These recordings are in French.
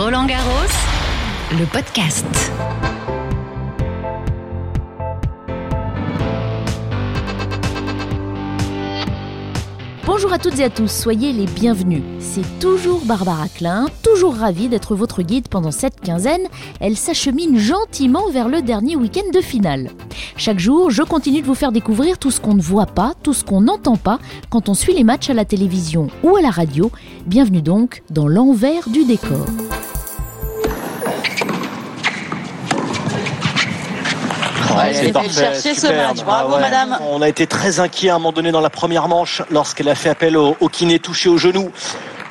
Roland Garros, le podcast. Bonjour à toutes et à tous, soyez les bienvenus. C'est toujours Barbara Klein, toujours ravie d'être votre guide pendant cette quinzaine. Elle s'achemine gentiment vers le dernier week-end de finale. Chaque jour, je continue de vous faire découvrir tout ce qu'on ne voit pas, tout ce qu'on n'entend pas quand on suit les matchs à la télévision ou à la radio. Bienvenue donc dans l'envers du décor. Ouais, c'est parfait, chercher ce superbe. match. Bravo, Ah ouais. madame. On a été très inquiet à un moment donné dans la première manche lorsqu'elle a fait appel au, au kiné touché au genou.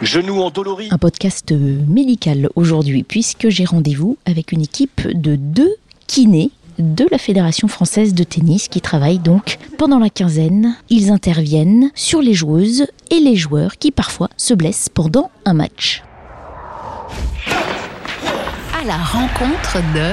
Genou endolori. Un podcast médical aujourd'hui puisque j'ai rendez-vous avec une équipe de deux kinés de la Fédération française de tennis qui travaillent donc pendant la quinzaine. Ils interviennent sur les joueuses et les joueurs qui parfois se blessent pendant un match. À la rencontre de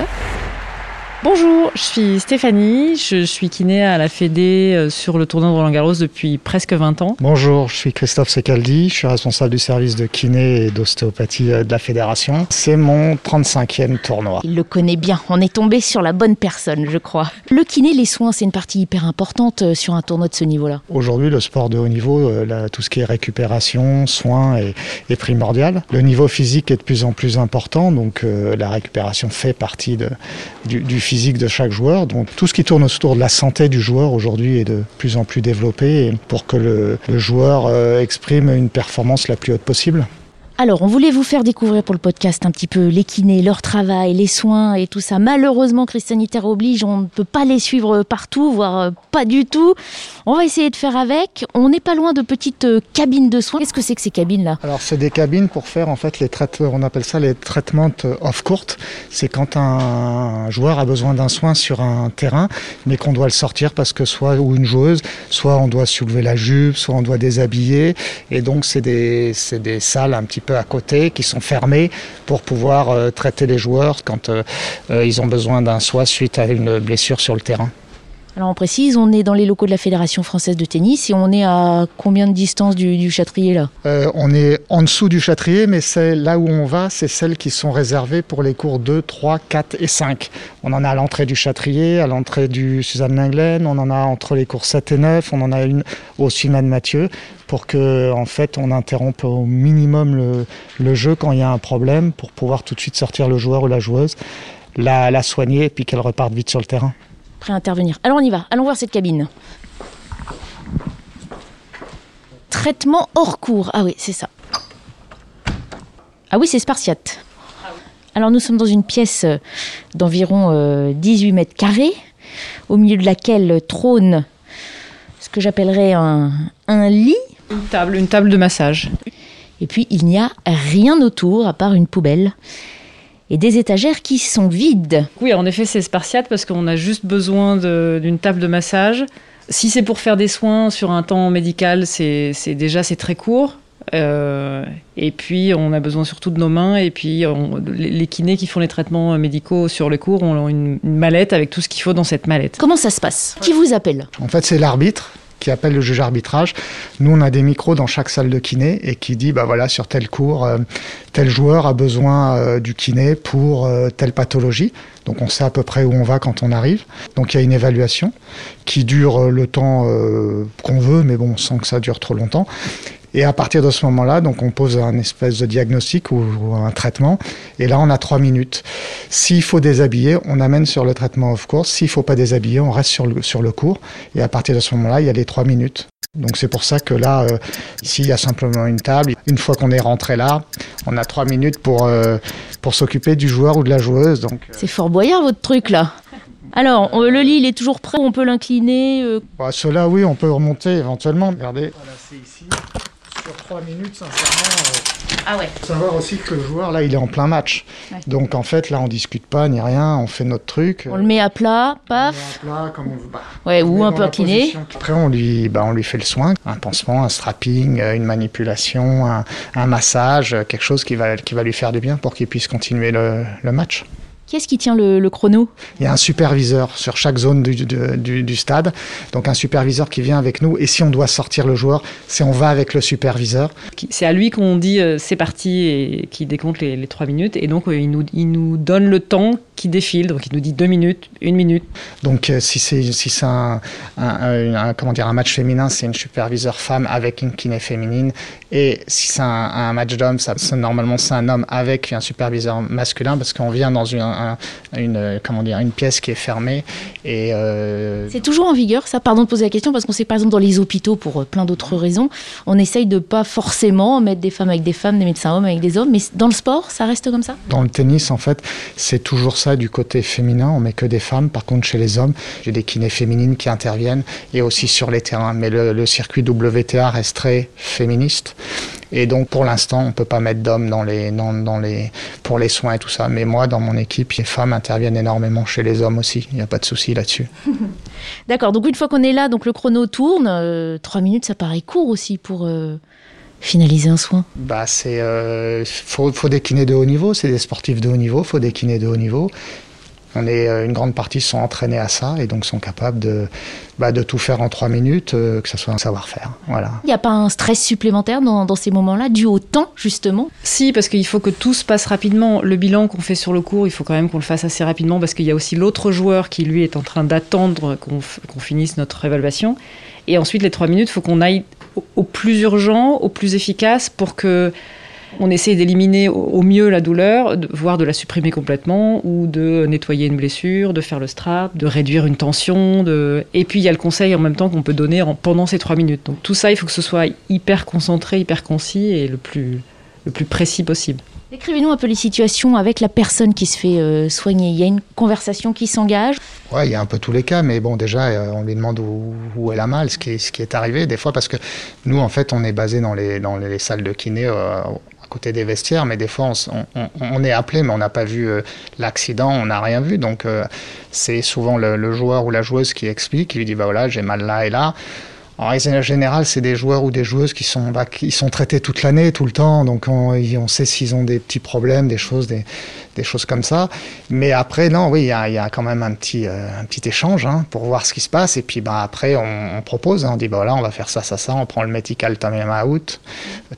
Bonjour, je suis Stéphanie, je suis kiné à la Fédé euh, sur le tournoi de Roland Garros depuis presque 20 ans. Bonjour, je suis Christophe Secaldi, je suis responsable du service de kiné et d'ostéopathie euh, de la fédération. C'est mon 35e tournoi. Il le connaît bien, on est tombé sur la bonne personne, je crois. Le kiné, les soins, c'est une partie hyper importante euh, sur un tournoi de ce niveau-là. Aujourd'hui, le sport de haut niveau, là, tout ce qui est récupération, soins est, est primordial. Le niveau physique est de plus en plus important, donc euh, la récupération fait partie de- du, du physique de chaque joueur. Donc tout ce qui tourne autour de la santé du joueur aujourd'hui est de plus en plus développé pour que le, le joueur euh, exprime une performance la plus haute possible. Alors, on voulait vous faire découvrir pour le podcast un petit peu les kinés, leur travail, les soins et tout ça. Malheureusement, crise sanitaire oblige, on ne peut pas les suivre partout, voire euh, pas du tout. On va essayer de faire avec. On n'est pas loin de petites euh, cabines de soins. Qu'est-ce que c'est que ces cabines-là? Alors c'est des cabines pour faire en fait les traitements, on appelle ça les traitements off court. C'est quand un joueur a besoin d'un soin sur un terrain, mais qu'on doit le sortir parce que soit ou une joueuse, soit on doit soulever la jupe, soit on doit déshabiller, et donc c'est des des salles un petit peu à côté qui sont fermées pour pouvoir euh, traiter les joueurs quand euh, euh, ils ont besoin d'un soin suite à une blessure sur le terrain. Alors, on précise, on est dans les locaux de la Fédération française de tennis et on est à combien de distance du, châtrier là? Euh, on est en dessous du châtrier, mais c'est là où on va, c'est celles qui sont réservées pour les cours 2, 3, 4 et 5. On en a à l'entrée du châtrier, à l'entrée du Suzanne Lenglen, on en a entre les cours 7 et 9, on en a une au Simone Mathieu, pour que en fait on interrompe au minimum le, le jeu quand il y a un problème, pour pouvoir tout de suite sortir le joueur ou la joueuse, la, la soigner et puis qu'elle reparte vite sur le terrain. Prêt à intervenir. Alors, on y va. Allons voir cette cabine. Traitement hors cours. Ah oui, c'est ça. Ah oui, c'est spartiate. Alors nous sommes dans une pièce euh, d'environ euh, 18 mètres carrés, au milieu de laquelle trône ce que j'appellerais un, un lit. Une table, une table de massage. Et puis il n'y a rien autour à part une poubelle et des étagères qui sont vides. Oui, en effet, c'est spartiate parce qu'on a juste besoin d'une table de massage. Si c'est pour faire des soins sur un temps médical, c'est c'est- déjà c'est très court. Euh, et puis on a besoin surtout de nos mains et puis on- les, les kinés qui font les traitements médicaux sur le cours ont une, une mallette avec tout ce qu'il faut dans cette mallette. Comment ça se passe? Qui vous appelle? En fait, c'est l'arbitre qui appelle le juge arbitrage. Nous, on a des micros dans chaque salle de kiné et qui dit, bah voilà, sur tel cours, euh, tel joueur a besoin euh, du kiné pour euh, telle pathologie. Donc, on sait à peu près où on va quand on arrive. Donc, il y a une évaluation qui dure le temps qu'on veut, mais bon, sans que ça dure trop longtemps. Et à partir de ce moment-là, donc on pose un espèce de diagnostic ou, ou un traitement. Et là, on a trois minutes. S'il faut déshabiller, on amène sur le traitement off course. S'il faut pas déshabiller, on reste sur le, sur le cours. Et à partir de ce moment-là, il y a les trois minutes. Donc c'est pour ça que là, euh, ici, il y a simplement une table. Une fois qu'on est rentré là, on a trois minutes pour, euh, pour s'occuper du joueur ou de la joueuse. Donc, euh, C'est fort boyard votre truc là. Alors, on- le lit il est toujours prêt, on peut l'incliner. euh, bah, cela, oui, on peut remonter éventuellement. Regardez, voilà, c'est ici. Sur trois minutes, sincèrement, Ah ouais. faut savoir aussi que le joueur, là, il est en plein match. Ouais. Donc en fait, là, on discute pas ni rien, on fait notre truc. On le met à plat, On paf. met à plat, comme on veut. Bah, Ouais, on ou un peu incliné. Après, on lui, bah, on lui fait le soin, un pansement, un strapping, euh, une manipulation, un, un massage, euh, quelque chose qui va, qui va lui faire du bien pour qu'il puisse continuer le, le match. Qu'est-ce qui tient le, chrono? Il y a un superviseur sur chaque zone du, stade, donc un superviseur qui vient avec nous. Et si on doit sortir le joueur, c'est on va avec le superviseur. C'est à lui qu'on dit euh, c'est parti et qui décompte les, trois minutes. Et donc euh, il, nous, il nous donne le temps qui défile. Donc il nous dit deux minutes, une minute. Donc euh, si c'est si c'est un, comment dire un match féminin, c'est une superviseur femme avec une kiné féminine. Et si c'est un, match d'hommes, ça, normalement c'est un homme avec un superviseur masculin parce qu'on vient dans une une, comment dire, une pièce qui est fermée. Et euh, C'est toujours en vigueur, ça Pardon de poser la question, parce qu'on sait par exemple dans les hôpitaux, pour euh, plein d'autres raisons, on essaye de pas forcément mettre des femmes avec des femmes, des médecins hommes avec des hommes, mais dans le sport, ça reste comme ça? Dans le tennis, en fait, c'est toujours ça du côté féminin, on met que des femmes. Par contre, chez les hommes, j'ai des kinés féminines qui interviennent, et aussi sur les terrains. Mais le, circuit WTA reste très féministe. Et donc pour l'instant, on ne peut pas mettre d'hommes dans les, dans, les, pour les soins et tout ça. Mais moi, dans mon équipe, les femmes interviennent énormément chez les hommes aussi. Il n'y a pas de souci là-dessus. D'accord. Donc une fois qu'on est là, donc le chrono tourne. Euh, trois minutes, ça paraît court aussi pour. Euh, finaliser un soin bah c'est euh, faut, faut des kinés de haut niveau c'est des sportifs de haut niveau faut des kinés de haut niveau on est, euh, une grande partie sont entraînés à ça et donc sont capables de, bah, de tout faire en trois minutes, euh, que ce soit un savoir-faire. Voilà. Il n'y a pas un stress supplémentaire dans, dans ces moments-là, dû au temps justement? Si, parce qu'il faut que tout se passe rapidement. Le bilan qu'on fait sur le cours, il faut quand même qu'on le fasse assez rapidement parce qu'il y a aussi l'autre joueur qui lui est en train d'attendre qu'on finisse notre évaluation. Et ensuite, les trois minutes, il faut qu'on aille au plus urgent, au plus efficace pour que on essaie d'éliminer au mieux la douleur, voire de la supprimer complètement, ou de nettoyer une blessure, de faire le strap, de réduire une tension. Et puis il y a le conseil en même temps qu'on peut donner pendant ces trois minutes. Donc tout ça, il faut que ce soit hyper concentré, hyper concis et le plus, le plus précis possible. Décrivez-nous un peu les situations avec la personne qui se fait euh, soigner. Il y a une conversation qui s'engage Oui, il y a un peu tous les cas, mais bon, déjà, euh, on lui demande où, elle a mal, ce qui, ce qui est arrivé des fois, parce que nous, en fait, on est basé dans les, dans les salles de kiné euh, côté des vestiaires, mais des fois on, est appelé, mais on n'a pas vu l'accident, on n'a rien vu. Donc c'est souvent le, joueur ou la joueuse qui explique, qui lui dit bah voilà j'ai mal là et là. En général, c'est des joueurs ou des joueuses qui sont, bah, sont traités toute l'année, tout le temps, donc on, sait s'ils ont des petits problèmes, des choses, des, choses comme ça. Mais après, non, oui, il y a, quand même un petit, euh, échange hein, pour voir ce qui se passe. Et puis bah, après, on, propose, hein, on dit, bah, voilà, on va faire ça, ça, ça, on prend le medical time out,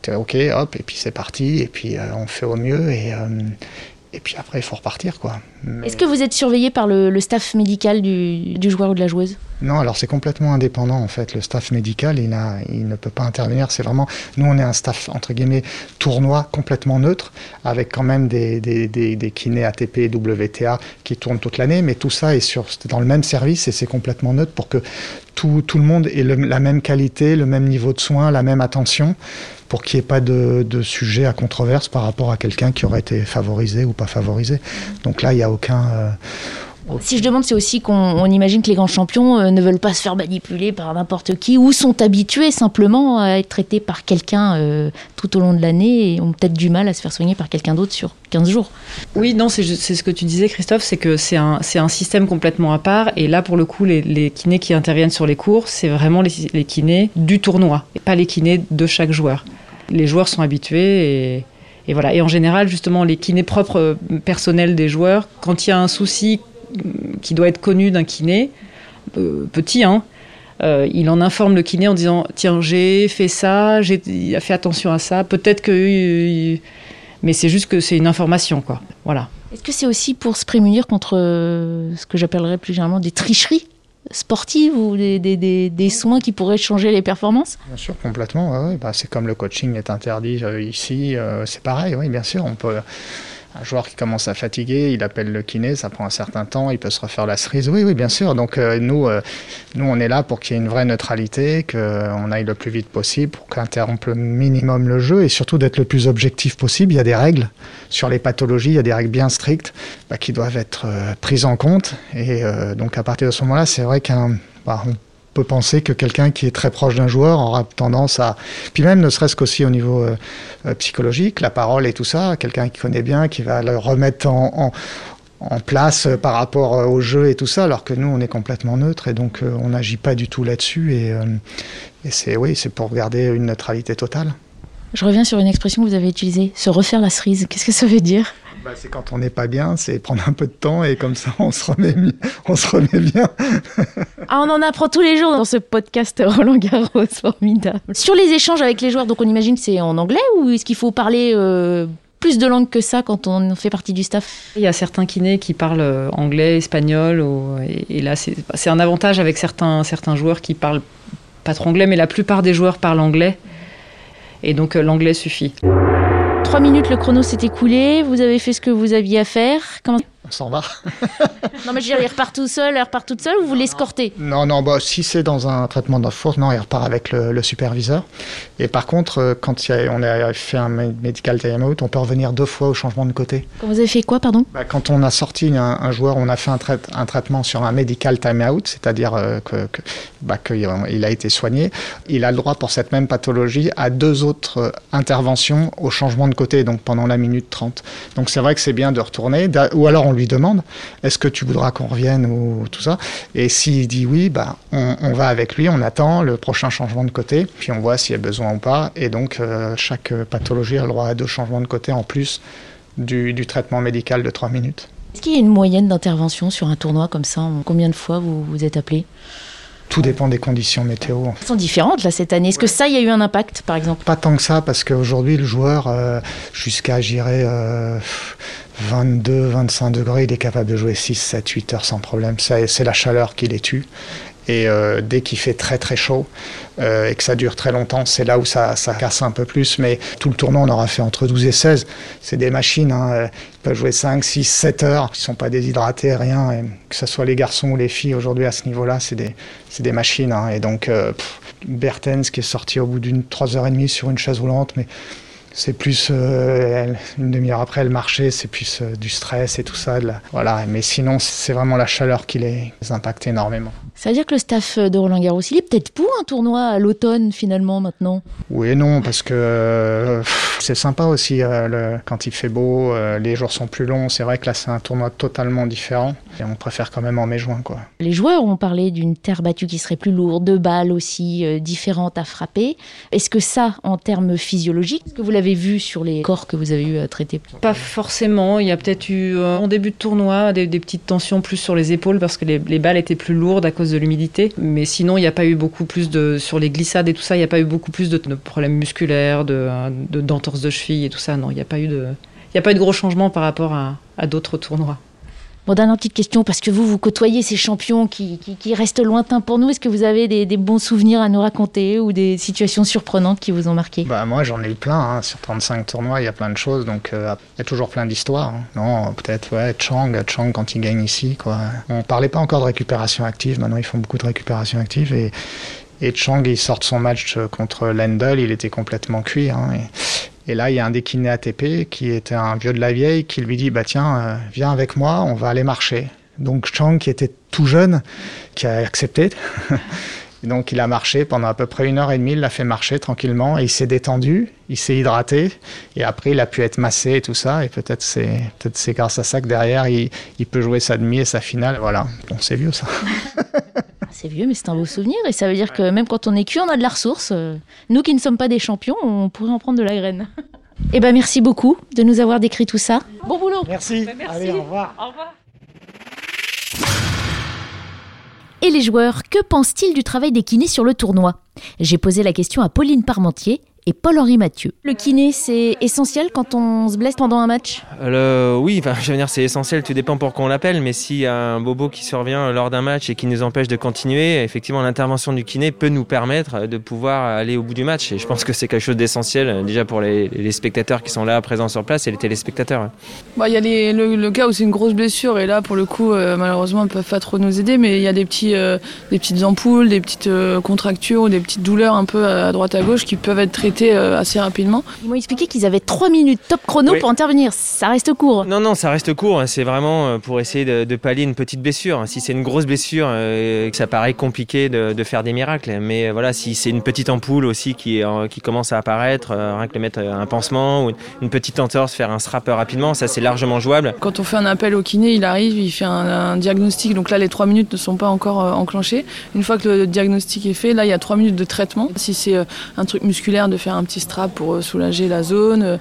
ok, hop, et puis c'est parti, et puis euh, on fait au mieux. Et, euh, et puis après, il faut repartir. quoi. Est-ce que vous êtes surveillé par le, staff médical du, joueur ou de la joueuse? Non, alors c'est complètement indépendant en fait. Le staff médical, il, a, il ne peut pas intervenir. C'est vraiment, nous on est un staff entre guillemets tournoi complètement neutre, avec quand même des, des, des, kinés ATP et WTA qui tournent toute l'année, mais tout ça est sur, dans le même service et c'est complètement neutre pour que tout, tout le monde ait la même qualité, le même niveau de soins, la même attention pour qu'il n'y ait pas de, de, sujet à controverse par rapport à quelqu'un qui aurait été favorisé ou pas favorisé. Donc là, il n'y a aucun, euh, si je demande, c'est aussi qu'on imagine que les grands champions euh, ne veulent pas se faire manipuler par n'importe qui ou sont habitués simplement à être traités par quelqu'un euh, tout au long de l'année et ont peut-être du mal à se faire soigner par quelqu'un d'autre sur 15 jours. Oui, non, c'est ce que tu disais, Christophe, c'est que c'est un, système complètement à part. Et là, pour le coup, les, kinés qui interviennent sur les cours, c'est vraiment les, kinés du tournoi et pas les kinés de chaque joueur. Les joueurs sont habitués et. Et voilà. Et en général, justement, les kinés propres euh, personnels des joueurs, quand il y a un souci qui doit être connu d'un kiné, euh, petit, hein, euh, il en informe le kiné en disant Tiens, j'ai fait ça, j'ai fait attention à ça, peut-être que. Mais c'est juste que c'est une information, quoi. Voilà. Est-ce que c'est aussi pour se prémunir contre euh, ce que j'appellerais plus généralement des tricheries sportives ou des, des, des, soins qui pourraient changer les performances? Bien sûr, complètement. Bah, c'est comme le coaching est interdit ici, c'est pareil, oui, bien sûr. On peut un joueur qui commence à fatiguer, il appelle le kiné, ça prend un certain temps, il peut se refaire la cerise. Oui, oui, bien sûr. Donc euh, nous, euh, nous, on est là pour qu'il y ait une vraie neutralité, qu'on aille le plus vite possible, pour qu'interrompe le minimum le jeu et surtout d'être le plus objectif possible. Il y a des règles sur les pathologies, il y a des règles bien strictes bah, qui doivent être euh, prises en compte. Et donc à partir de ce moment-là, c'est vrai qu'un bah, peut penser que quelqu'un qui est très proche d'un joueur aura tendance à... Puis même, ne serait-ce qu'aussi au niveau euh, euh, psychologique, la parole et tout ça, quelqu'un qui connaît bien, qui va le remettre en, place euh, par rapport au jeu et tout ça, alors que nous, on est complètement neutre et donc on n'agit pas du tout là-dessus. Et, et c'est oui, c'est pour garder une neutralité totale. Je reviens sur une expression que vous avez utilisée, se refaire la cerise. Qu'est-ce que ça veut dire? Bah, C'est quand on n'est pas bien, c'est prendre un peu de temps et comme ça on se remet, on se remet bien. ah, on en apprend tous les jours dans ce podcast Roland Garros, formidable. Sur les échanges avec les joueurs, donc on imagine que c'est en anglais ou est-ce qu'il faut parler euh, plus de langues que ça quand on fait partie du staff? Il y a certains kinés qui parlent euh, anglais, espagnol, et, là c'est un avantage avec certains, certains joueurs qui parlent pas trop anglais, mais la plupart des joueurs parlent anglais, et donc euh, l'anglais suffit. Trois minutes, le chrono s'est écoulé, vous avez fait ce que vous aviez à faire. On s'en va. non, mais je veux dire, il repart tout seul, il repart toute seule ou vous l'escortez Non, non, bah, si c'est dans un traitement de force, non, il repart avec le, superviseur. Et par contre, euh, quand on a fait un medical timeout, on peut revenir deux fois au changement de côté. Quand vous avez fait quoi, pardon? Bah, Quand on a sorti un, joueur, on a fait un, un, traitement sur un medical timeout, c'est-à-dire euh, qu'il que, bah, a été soigné. Il a le droit pour cette même pathologie à deux autres euh, interventions au changement de côté, donc pendant la minute 30. Donc c'est vrai que c'est bien de retourner, ou alors on lui demande est-ce que tu voudras qu'on revienne ou tout ça Et s'il dit oui, bah, on, va avec lui, on attend le prochain changement de côté, puis on voit s'il y a besoin ou pas. Et donc euh, chaque pathologie a le droit à deux changements de côté en plus du, traitement médical de trois minutes. Est-ce qu'il y a une moyenne d'intervention sur un tournoi comme ça? Combien de fois vous vous êtes appelé? Tout dépend des conditions météo. Elles sont différentes là cette année. Est-ce que ça, il y a eu un impact par exemple? Pas tant que ça, parce qu'aujourd'hui, le joueur, euh, jusqu'à, j'irais, 22, 25 degrés, il est capable de jouer 6, 7, 8 heures sans problème. C'est la chaleur qui les tue. Et euh, dès qu'il fait très très chaud euh, et que ça dure très longtemps, c'est là où ça, ça, casse un peu plus. Mais tout le tournoi, on aura fait entre 12 et 16. C'est des machines, hein. ils peuvent jouer 5, 6, 7 heures. Ils ne sont pas déshydratés, rien. Et que ce soit les garçons ou les filles aujourd'hui à ce niveau-là, c'est des, des, machines. Hein. Et donc, euh, Bertens qui est sorti au bout d'une 3h30 sur une chaise roulante, mais c'est plus euh, une demi-heure après le marché, c'est plus euh, du stress et tout ça. voilà, mais sinon c'est vraiment la chaleur qui les impacte énormément. Ça veut dire que le staff de Roland Garros, il est peut-être pour un tournoi à l'automne finalement maintenant? Oui et non, parce que euh, c'est sympa aussi quand il fait beau, les jours sont plus longs. C'est vrai que là c'est un tournoi totalement différent et on préfère quand même en mai-juin. Quoi. Les joueurs ont parlé d'une terre battue qui serait plus lourde, de balles aussi différentes à frapper. Est-ce que ça, en termes physiologiques, que vous l'avez vu sur les corps que vous avez eu à traiter Pas forcément. Il y a peut-être eu euh, en début de tournoi des, petites tensions plus sur les épaules parce que les, balles étaient plus lourdes à cause de l'humidité. Mais sinon, il n'y a pas eu beaucoup plus de sur les glissades et tout ça. Il n'y a pas eu beaucoup plus de, problèmes musculaires, de, d'entorses de cheville et tout ça. Non, il n'y a pas eu de il n'y a pas eu de gros changements par rapport à d'autres tournois. Bon, dernière petite question, parce que vous, vous côtoyez ces champions qui, qui, restent lointains pour nous. Est-ce que vous avez des, bons souvenirs à nous raconter ou des situations surprenantes qui vous ont marqué? Bah, Moi, j'en ai eu plein. Hein. Sur 35 tournois, il y a plein de choses. Donc, euh, il y a toujours plein d'histoires. Hein. Non, peut-être, ouais, Chang, Chang quand il gagne ici. Quoi. On ne parlait pas encore de récupération active. Maintenant, ils font beaucoup de récupération active. Et, et Chang, il sort son match contre Lendl, il était complètement cuit. Hein, là, il y a un des kinés ATP qui était un vieux de la vieille qui lui dit bah tiens, euh, viens avec moi, on va aller marcher. Donc Chang, qui était tout jeune, qui a accepté. et donc il a marché pendant à peu près une heure et demie, il l'a fait marcher tranquillement et il s'est détendu, il s'est hydraté et après il a pu être massé et tout ça. Et peut-être c'est peut-être c'est grâce à ça que derrière il, il peut jouer sa demi et sa finale. Voilà, bon c'est vieux ça. c'est vieux, mais c'est un beau souvenir. Et ça veut dire que même quand on est cuit, on a de la ressource. Nous qui ne sommes pas des champions, on pourrait en prendre de la graine. Eh ben merci beaucoup de nous avoir décrit tout ça. Bon boulot. Merci. Ben, merci. Allez, au revoir. Au revoir. Et les joueurs, que pensent-ils du travail des kinés sur le tournoi? J'ai posé la question à Pauline Parmentier, et Paul-Henri Mathieu. Le kiné, c'est essentiel quand on se blesse pendant un match? Euh, Oui, enfin, je veux dire, c'est essentiel, tout dépend pour qu'on l'appelle, mais s'il y a un bobo qui survient lors d'un match et qui nous empêche de continuer, effectivement, l'intervention du kiné peut nous permettre de pouvoir aller au bout du match. Et je pense que c'est quelque chose d'essentiel, déjà pour les, spectateurs qui sont là, présents sur place, et les téléspectateurs. Bah, il y a le, cas où c'est une grosse blessure, et là, pour le coup, euh, malheureusement, ils ne peuvent pas trop nous aider, mais il y a des, petits, euh, des petites ampoules, des petites contractures ou des petites douleurs un peu à droite à gauche qui peuvent être traitées euh, assez rapidement. Ils m'ont expliqué qu'ils avaient 3 minutes top chrono pour intervenir. Ça reste court. Non, non, ça reste court. C'est vraiment euh, pour essayer de, pallier une petite blessure. Si c'est une grosse blessure, euh, ça paraît compliqué de, faire des miracles. Mais voilà, si c'est une petite ampoule aussi qui, qui commence à apparaître, rien que de mettre un pansement ou une petite entorse, faire un strap rapidement, ça c'est largement jouable. Quand on fait un appel au kiné, il arrive, il fait un, diagnostic. Donc là, les 3 minutes ne sont pas encore enclenchées. Une fois que le diagnostic est fait, là, il y a 3 minutes de traitement. Si c'est un truc musculaire, de faire faire un petit strap pour soulager la zone.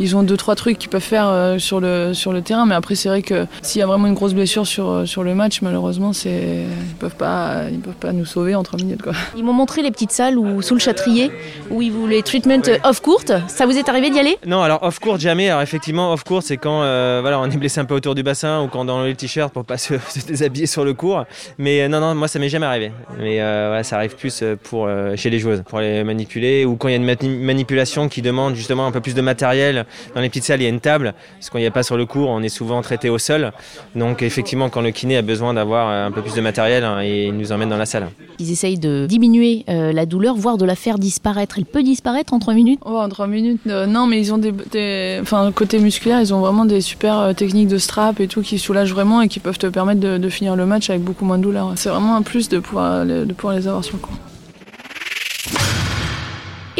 Ils ont deux trois trucs qu'ils peuvent faire sur le sur le terrain, mais après c'est vrai que s'il y a vraiment une grosse blessure sur sur le match, malheureusement c'est ils peuvent pas ils peuvent pas nous sauver en trois minutes quoi. Ils m'ont montré les petites salles où sous le châtrier où ils voulaient treatment off court. Ça vous est arrivé d'y aller? Non, alors off court jamais. Alors effectivement off court c'est quand voilà on est blessé un peu autour du bassin ou quand dans le t-shirt pour pas se, déshabiller sur le court. Mais non non moi ça m'est jamais arrivé. Mais voilà, ça arrive plus pour chez les joueuses pour les manipuler ou quand il y a une manipulation qui demande justement un peu plus de matériel. Dans les petites salles, il y a une table, parce qu'on n'y a pas sur le cours, on est souvent traité au sol. Donc effectivement, quand le kiné a besoin d'avoir un peu plus de matériel, hein, il nous emmène dans la salle. Ils essayent de diminuer euh, la douleur, voire de la faire disparaître. Elle peut disparaître en 3 minutes? Oh, En 3 minutes, euh, non, mais ils ont des, Enfin, côté musculaire, ils ont vraiment des super euh, techniques de strap et tout qui soulagent vraiment et qui peuvent te permettre de, de finir le match avec beaucoup moins de douleur. C'est vraiment un plus de pouvoir, de pouvoir les avoir sur le cours.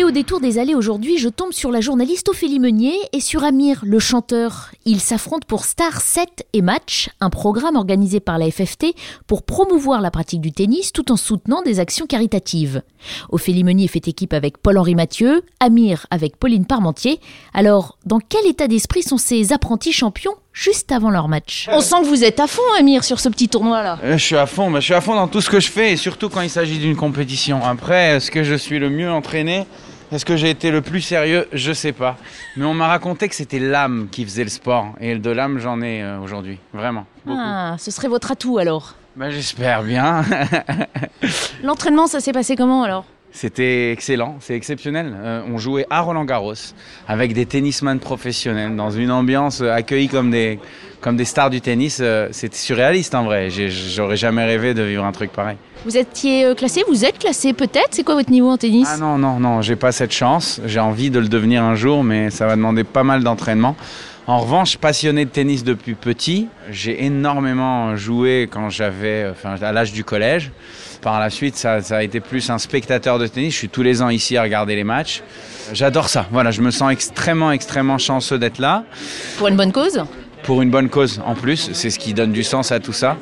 Au détour des allées aujourd'hui, je tombe sur la journaliste Ophélie Meunier et sur Amir, le chanteur. Ils s'affrontent pour Star 7 et Match, un programme organisé par la FFT pour promouvoir la pratique du tennis tout en soutenant des actions caritatives. Ophélie Meunier fait équipe avec Paul-Henri Mathieu, Amir avec Pauline Parmentier. Alors, dans quel état d'esprit sont ces apprentis champions juste avant leur match? On sent que vous êtes à fond, Amir, sur ce petit tournoi-là. Euh, je suis à fond, mais je suis à fond dans tout ce que je fais et surtout quand il s'agit d'une compétition. Après, est-ce que je suis le mieux entraîné est-ce que j'ai été le plus sérieux? Je sais pas. Mais on m'a raconté que c'était l'âme qui faisait le sport. Et de l'âme, j'en ai euh, aujourd'hui. Vraiment. Ah, ce serait votre atout alors bah, J'espère bien. L'entraînement, ça s'est passé comment alors? C'était excellent, c'est exceptionnel. Euh, on jouait à Roland Garros avec des tennisman professionnels dans une ambiance accueillie comme des, comme des stars du tennis. Euh, c'était surréaliste en vrai. J'aurais jamais rêvé de vivre un truc pareil. Vous étiez euh, classé, vous êtes classé peut-être? C'est quoi votre niveau en tennis? Ah non, non, non, j'ai pas cette chance. J'ai envie de le devenir un jour, mais ça va demander pas mal d'entraînement. En revanche, passionné de tennis depuis petit, j'ai énormément joué quand j'avais, enfin, à l'âge du collège. Par la suite, ça, a été plus un spectateur de tennis. Je suis tous les ans ici à regarder les matchs. J'adore ça. Voilà, je me sens extrêmement, extrêmement chanceux d'être là. Pour une bonne cause Pour une bonne cause en plus. C'est ce qui donne du sens à tout ça.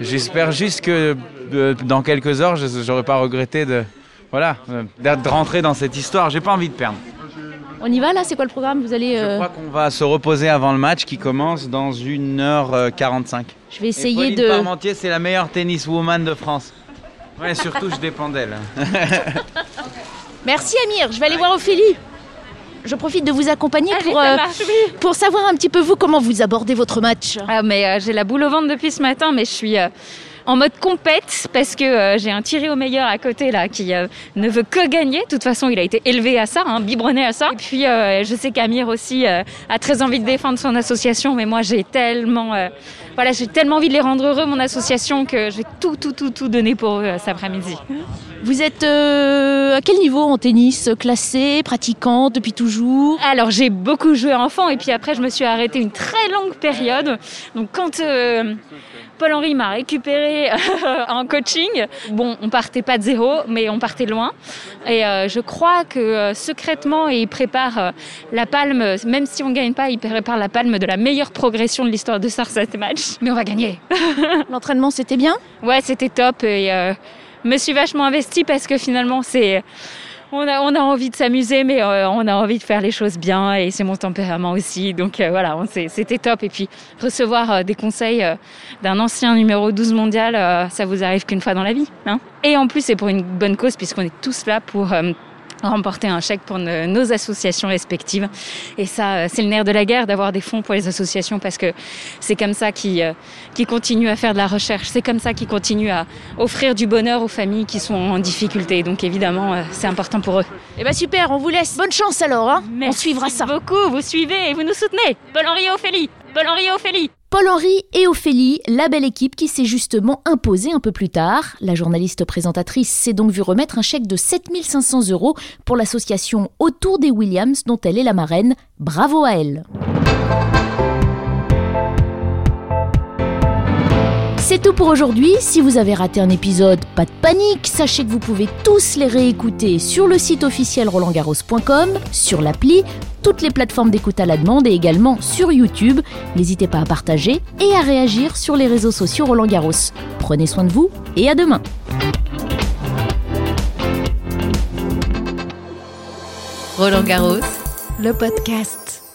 J'espère juste que euh, dans quelques heures, je n'aurai pas regretté de, voilà, euh, de rentrer dans cette histoire. J'ai pas envie de perdre. On y va là? C'est quoi le programme? Vous allez. Je euh, crois qu'on va se reposer avant le match qui commence dans 1h45. Je vais essayer Et de. Parmentier, c'est la meilleure tenniswoman de France. Ouais, surtout, je dépends d'elle. Merci Amir, je vais aller voir Ophélie. Je profite de vous accompagner pour, euh, pour savoir un petit peu vous comment vous abordez votre match. Ah mais euh, j'ai la boule au ventre depuis ce matin, mais je suis euh, en mode compète parce que j'ai un tiré au meilleur à côté là qui ne veut que gagner. De toute façon, il a été élevé à ça, hein, biberonné à ça. Et puis je sais qu'Amir aussi a très envie de défendre son association, mais moi j'ai tellement voilà, j'ai tellement envie de les rendre heureux, mon association, que je vais tout, tout, tout, tout donner pour eux euh, cet après-midi. Vous êtes euh, à quel niveau en tennis Classé, pratiquante depuis toujours? Alors j'ai beaucoup joué enfant et puis après je me suis arrêtée une très longue période. Donc quand euh, Paul-Henri m'a récupéré en coaching. Bon, on partait pas de zéro, mais on partait loin. Et euh, je crois que euh, secrètement, il prépare euh, la palme, même si on gagne pas, il prépare la palme de la meilleure progression de l'histoire de cette match. Mais on va gagner. L'entraînement, c'était bien? Ouais, c'était top. Et me suis vachement investie parce que finalement, c'est on a, on a envie de s'amuser, mais euh, on a envie de faire les choses bien et c'est mon tempérament aussi. Donc euh, voilà, c'était top. Et puis recevoir euh, des conseils d'un ancien numéro 12 mondial, ça vous arrive qu'une fois dans la vie. Hein? Et en plus, c'est pour une bonne cause puisqu'on est tous là pour remporter un chèque pour nos associations respectives. Et ça, euh, c'est le nerf de la guerre d'avoir des fonds pour les associations parce que c'est comme ça qu'ils euh, qui continuent à faire de la recherche. C'est comme ça qu'ils continuent à offrir du bonheur aux familles qui sont en difficulté. Donc évidemment, euh, c'est important pour eux. Eh ben super, on vous laisse. Bonne chance alors. Hein on suivra ça. beaucoup. Vous suivez et vous nous soutenez. Paul-Henri et Ophélie. Paul-Henri et Ophélie. Paul-Henri et Ophélie, la belle équipe qui s'est justement imposée un peu plus tard. La journaliste présentatrice s'est donc vue remettre un chèque de 7500 euros pour l'association Autour des Williams dont elle est la marraine. Bravo à elle. C'est tout pour aujourd'hui. Si vous avez raté un épisode, pas de panique. Sachez que vous pouvez tous les réécouter sur le site officiel rolandgarros.com, sur l'appli, toutes les plateformes d'écoute à la demande et également sur YouTube. N'hésitez pas à partager et à réagir sur les réseaux sociaux Roland Garros. Prenez soin de vous et à demain. Roland Garros, le podcast.